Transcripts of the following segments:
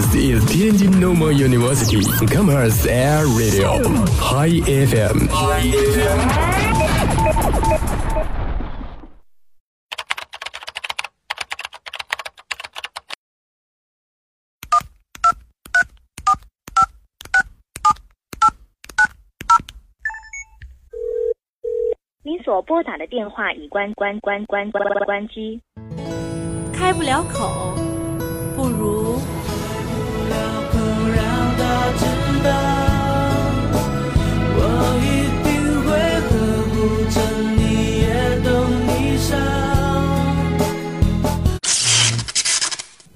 This is Tianjin Normal University Commerce Air Radio High FM。您所拨打的电话已关关关关关关机。开不了口，不如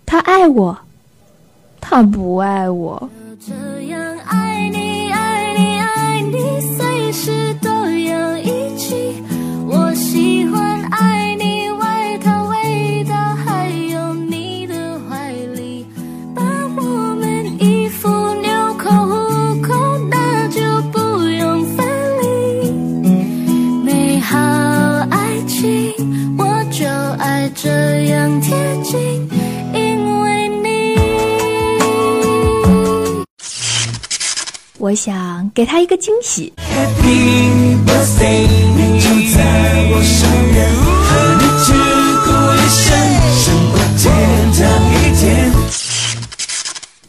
他爱我，他不爱我。这样爱你，贴近，因为你。我想给他一个惊喜。 Happy birthday，你就在我身边，和你只过一生，胜过天堂一天。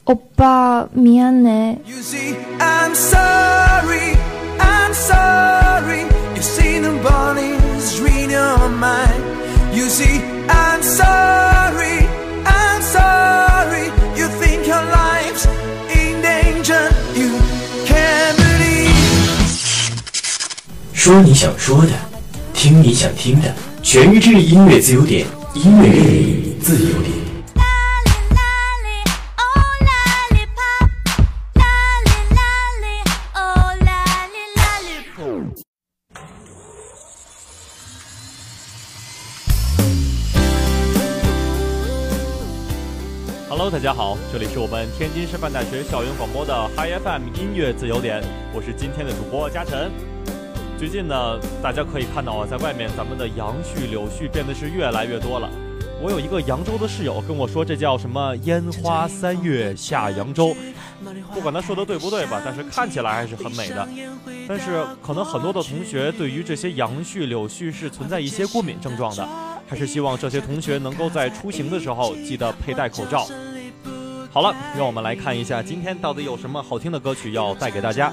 欧巴，미안해。 You see, I'm sorry, I'm sorry. You see, nobody's reading your mind. You see, I'm sorry, I'm sorry. You think your life's in danger. You can't believe. 说你想说的，听你想听的，全日制音乐自由点，音乐自由点。Hello，大家好，这里是我们天津师范大学校园广播的 Hi FM 音乐自由点，我是今天的主播嘉晨。最近呢，大家可以看到啊，在外面咱们的杨絮、柳絮变得是越来越多了。我有一个扬州的室友跟我说，这叫什么“烟花三月下扬州”，不管他说的对不对吧，但是看起来还是很美的。但是可能很多的同学对于这些杨絮、柳絮是存在一些过敏症状的，还是希望这些同学能够在出行的时候记得佩戴口罩。好了，让我们来看一下今天到底有什么好听的歌曲要带给大家。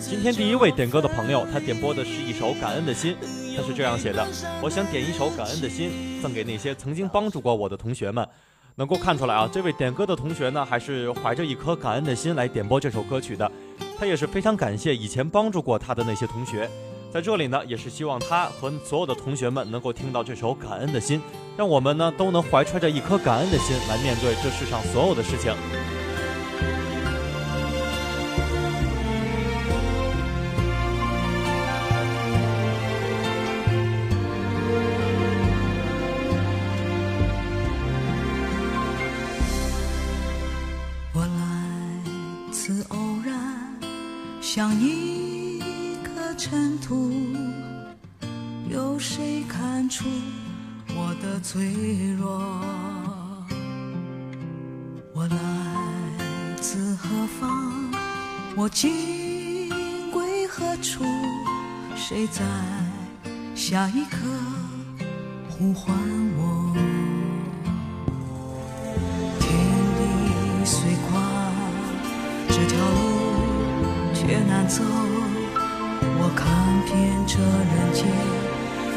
今天第一位点歌的朋友，他点播的是一首《感恩的心》，他是这样写的：我想点一首《感恩的心》，赠给那些曾经帮助过我的同学们。能够看出来啊，这位点歌的同学呢，还是怀着一颗感恩的心来点播这首歌曲的。他也是非常感谢以前帮助过他的那些同学。在这里呢，也是希望他和所有的同学们能够听到这首《感恩的心》，让我们呢都能怀揣着一颗感恩的心来面对这世上所有的事情。我来自偶然，像一颗尘土，有谁看出我的脆弱？我来自何方？我今归何处？谁在下一刻呼唤我？天地虽宽，这条路却难走。我看遍这人间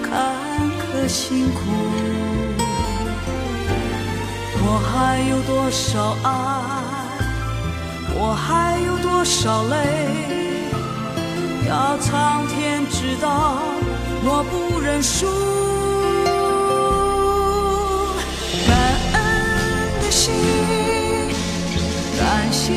坎的辛苦，我还有多少爱？我还有多少泪？要苍天知道，我不认输。感恩的心，感谢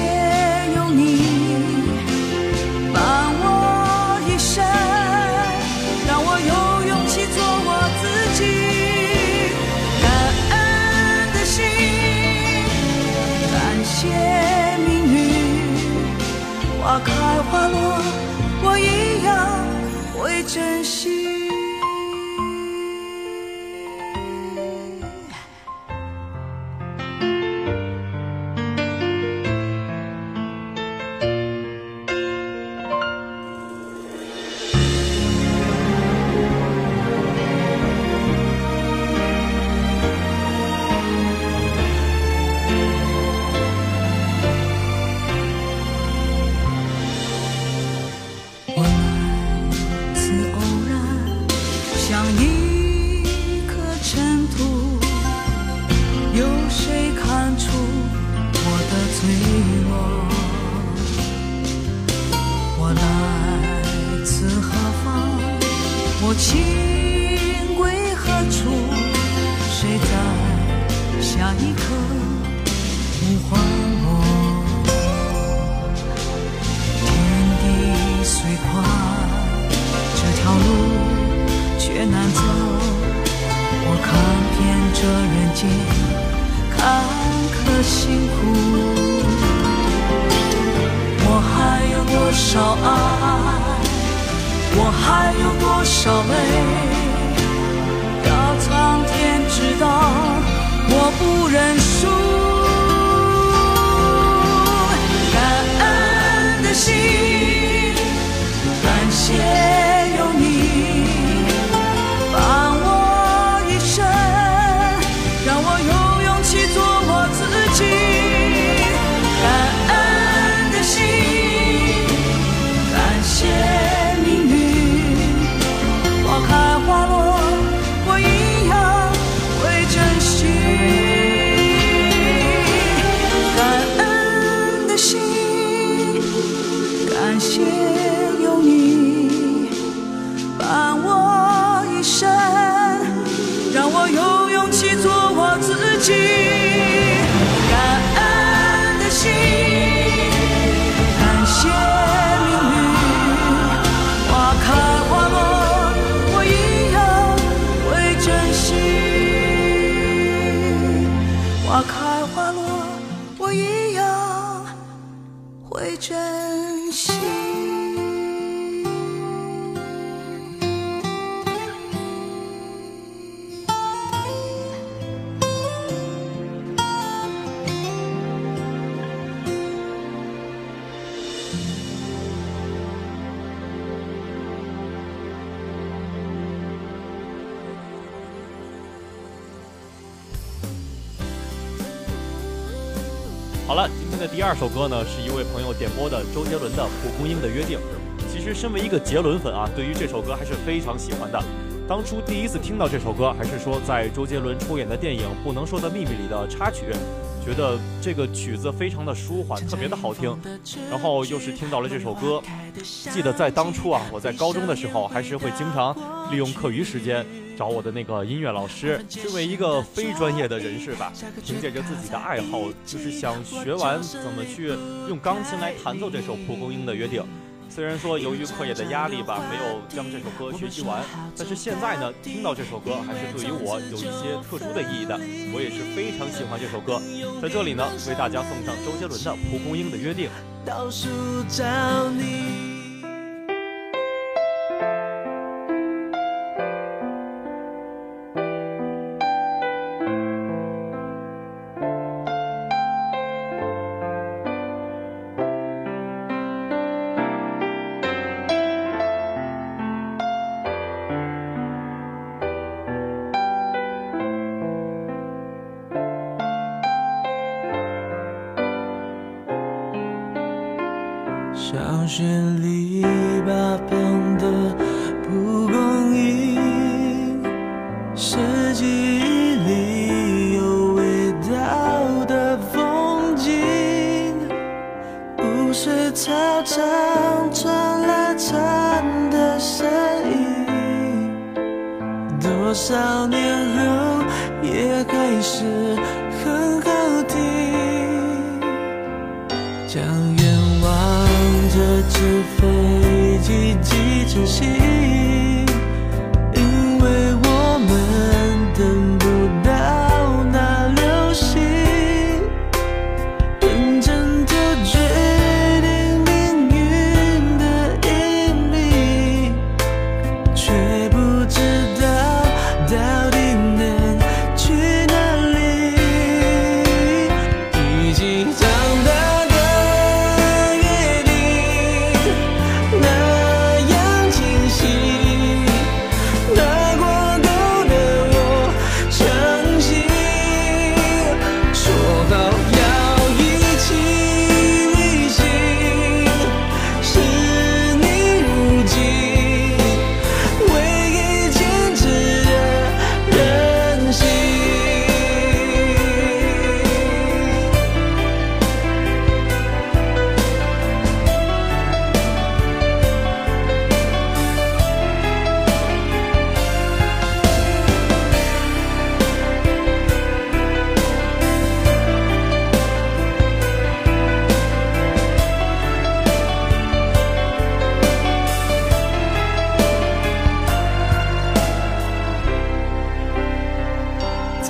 珍惜。好了，的第二首歌呢，是一位朋友点播的周杰伦的《蒲公英的约定》。其实，身为一个杰伦粉啊，对于这首歌还是非常喜欢的。当初第一次听到这首歌，还是说在周杰伦出演的电影《不能说的秘密》里的插曲，觉得这个曲子非常的舒缓，特别的好听。然后又是听到了这首歌，记得在当初啊，我在高中的时候，还是会经常利用课余时间。找我的那个音乐老师，身为一个非专业的人士吧，凭借着自己的爱好，就是想学完怎么去用钢琴来弹奏这首《蒲公英的约定》。虽然说由于课业的压力吧，没有将这首歌学习完，但是现在呢，听到这首歌还是对于我有一些特殊的意义的。我也是非常喜欢这首歌，在这里呢，为大家送上周杰伦的《蒲公英的约定》。倒数找你。是很好听。将愿望折纸飞机寄成信，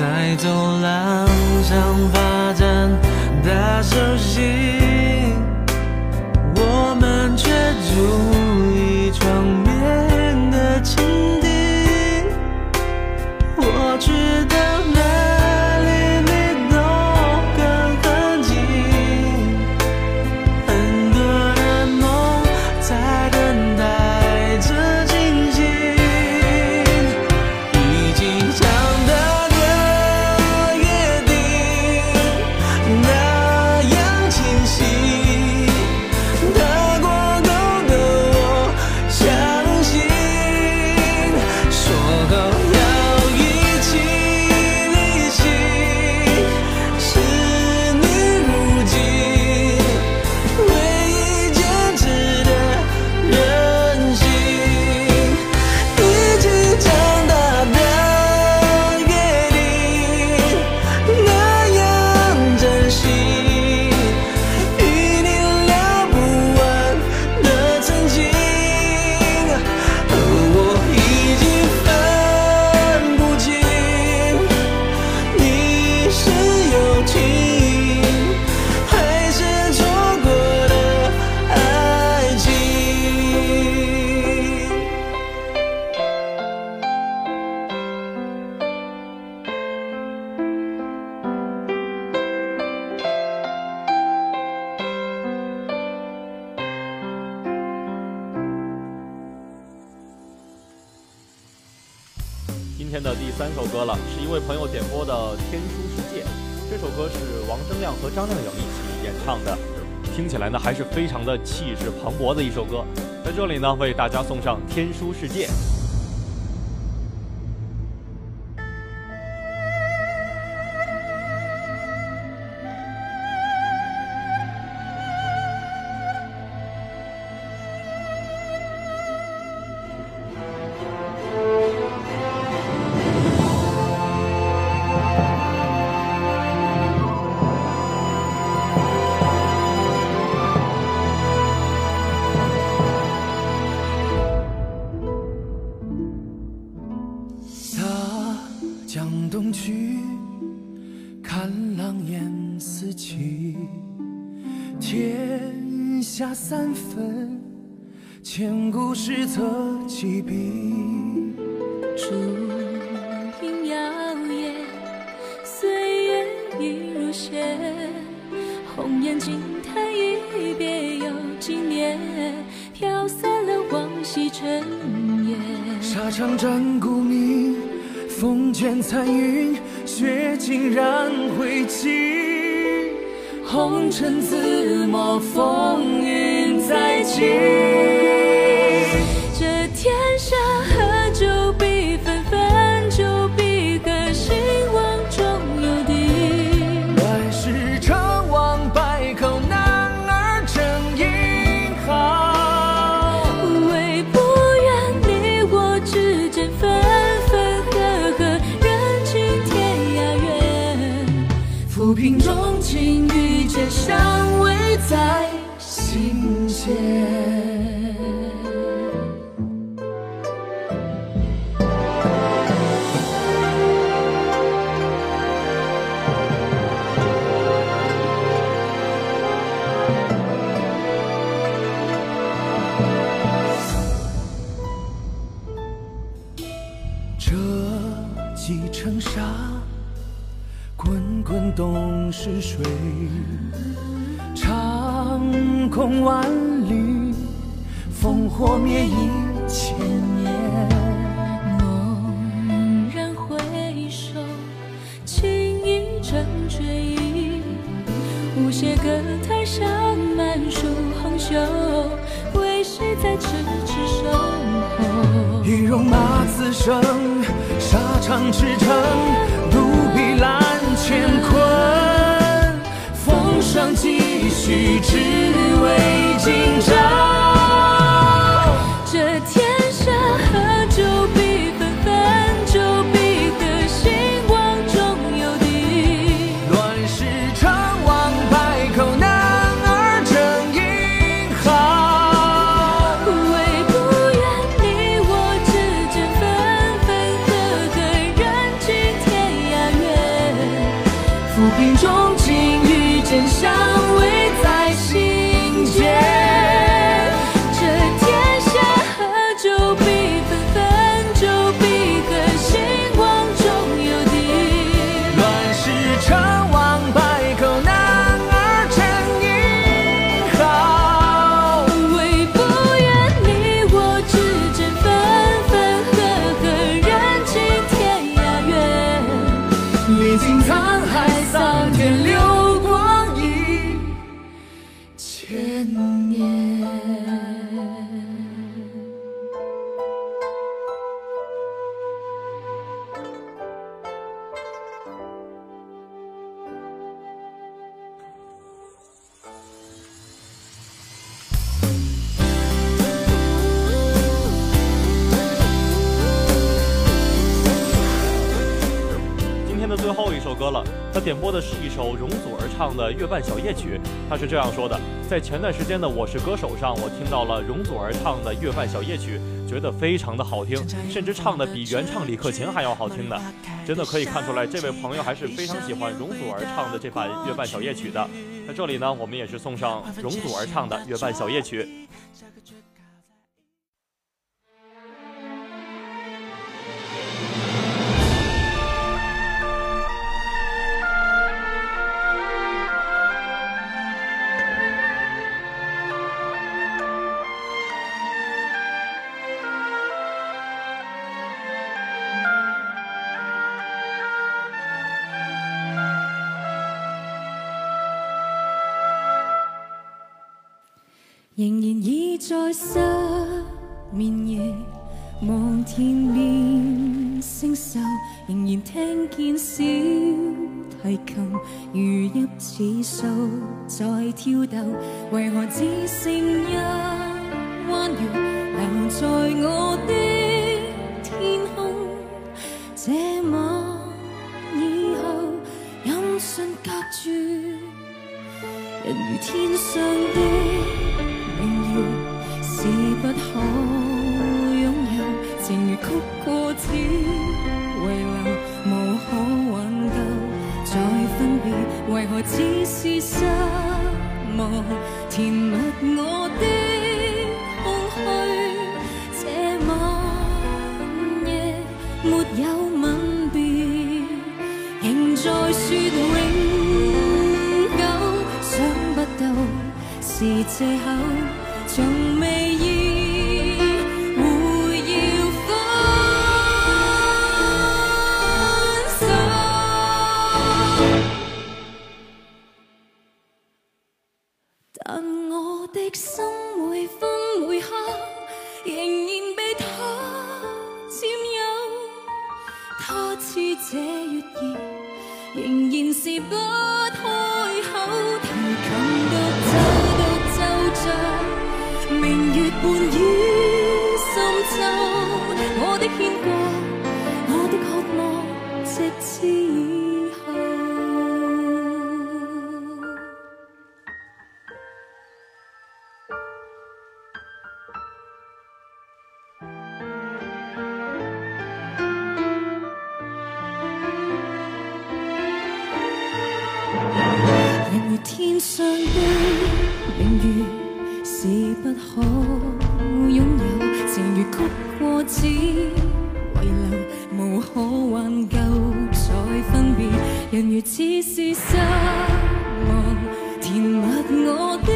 在走廊上发展大手心，我们却住的第三首歌了，是一位朋友点播的《天书世界》。这首歌是王铮亮和张靓颖一起演唱的，听起来呢还是非常的气势磅礴的一首歌。在这里呢，为大家送上《天书世界》。千古史册几笔。烛影摇曳，岁月已如雪，红颜惊叹一别又几年，飘散了往昔尘烟。沙场战鼓鸣，风卷残云，血尽染灰烬。红尘自抹，风云再起。在痴痴守候？一戎马此生，沙场驰骋，独臂揽乾坤。风霜继续，只为今朝。他点播的是一首容祖儿唱的《月半小夜曲》。他是这样说的：在前段时间的《我是歌手》上，我听到了容祖儿唱的《月半小夜曲》，觉得非常的好听，甚至唱的比原唱李克勤还要好听呢。真的可以看出来，这位朋友还是非常喜欢容祖儿唱的这版《月半小夜曲》的。在这里呢，我们也是送上容祖儿唱的《月半小夜曲》。已在失眠夜，望天边星宿，仍然听见小提琴如泣似诉在跳逗，為何只剩一彎月留在我的天空？這晚以後，音訊隔絕。人如天上的是不可擁有。情如曲過只遗留，無可挽救。再分別，為何只是失望？填密我的空虛。這晚夜沒有吻別，仍在說永久。想不到是借口，从未意会要分手。但我的心每分每刻仍然被他占有，他似这月儿。仍然是不开口，明月伴於深秋，我的牵挂，我的渴望，直至以后。人如天上的明月，是不可拥有。情如曲过只遗留，无可挽救。再分别，人如似是失望，填密我的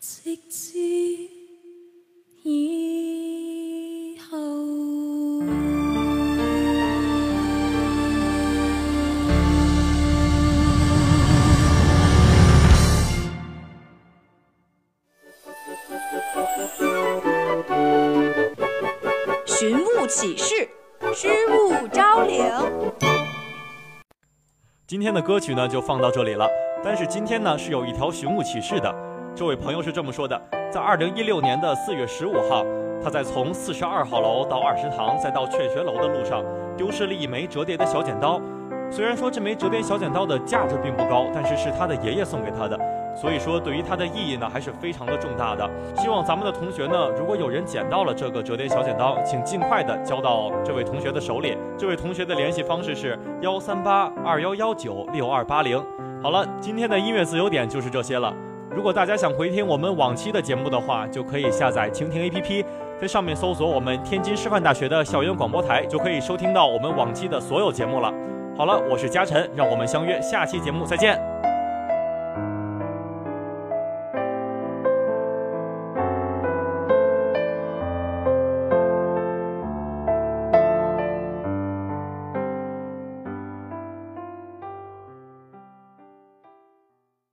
直至以后。寻物启事，失物招领。今天的歌曲呢就放到这里了，但是今天呢是有一条寻物启事的。这位朋友是这么说的：在二零一六年的四月十五号，他在从四十二号楼到二食堂再到劝学楼的路上，丢失了一枚折叠的小剪刀。虽然说这枚折叠小剪刀的价值并不高，但是是他的爷爷送给他的，所以说对于他的意义呢还是非常的重大的。希望咱们的同学呢，如果有人捡到了这个折叠小剪刀，请尽快的交到这位同学的手里。这位同学的联系方式是幺三八二幺幺九六二八零。好了，今天的音乐自由点就是这些了。如果大家想回听我们往期的节目的话，就可以下载蜻蜓 APP，在上面搜索我们天津师范大学的校园广播台，就可以收听到我们往期的所有节目了。好了，我是嘉晨，让我们相约下期节目再见。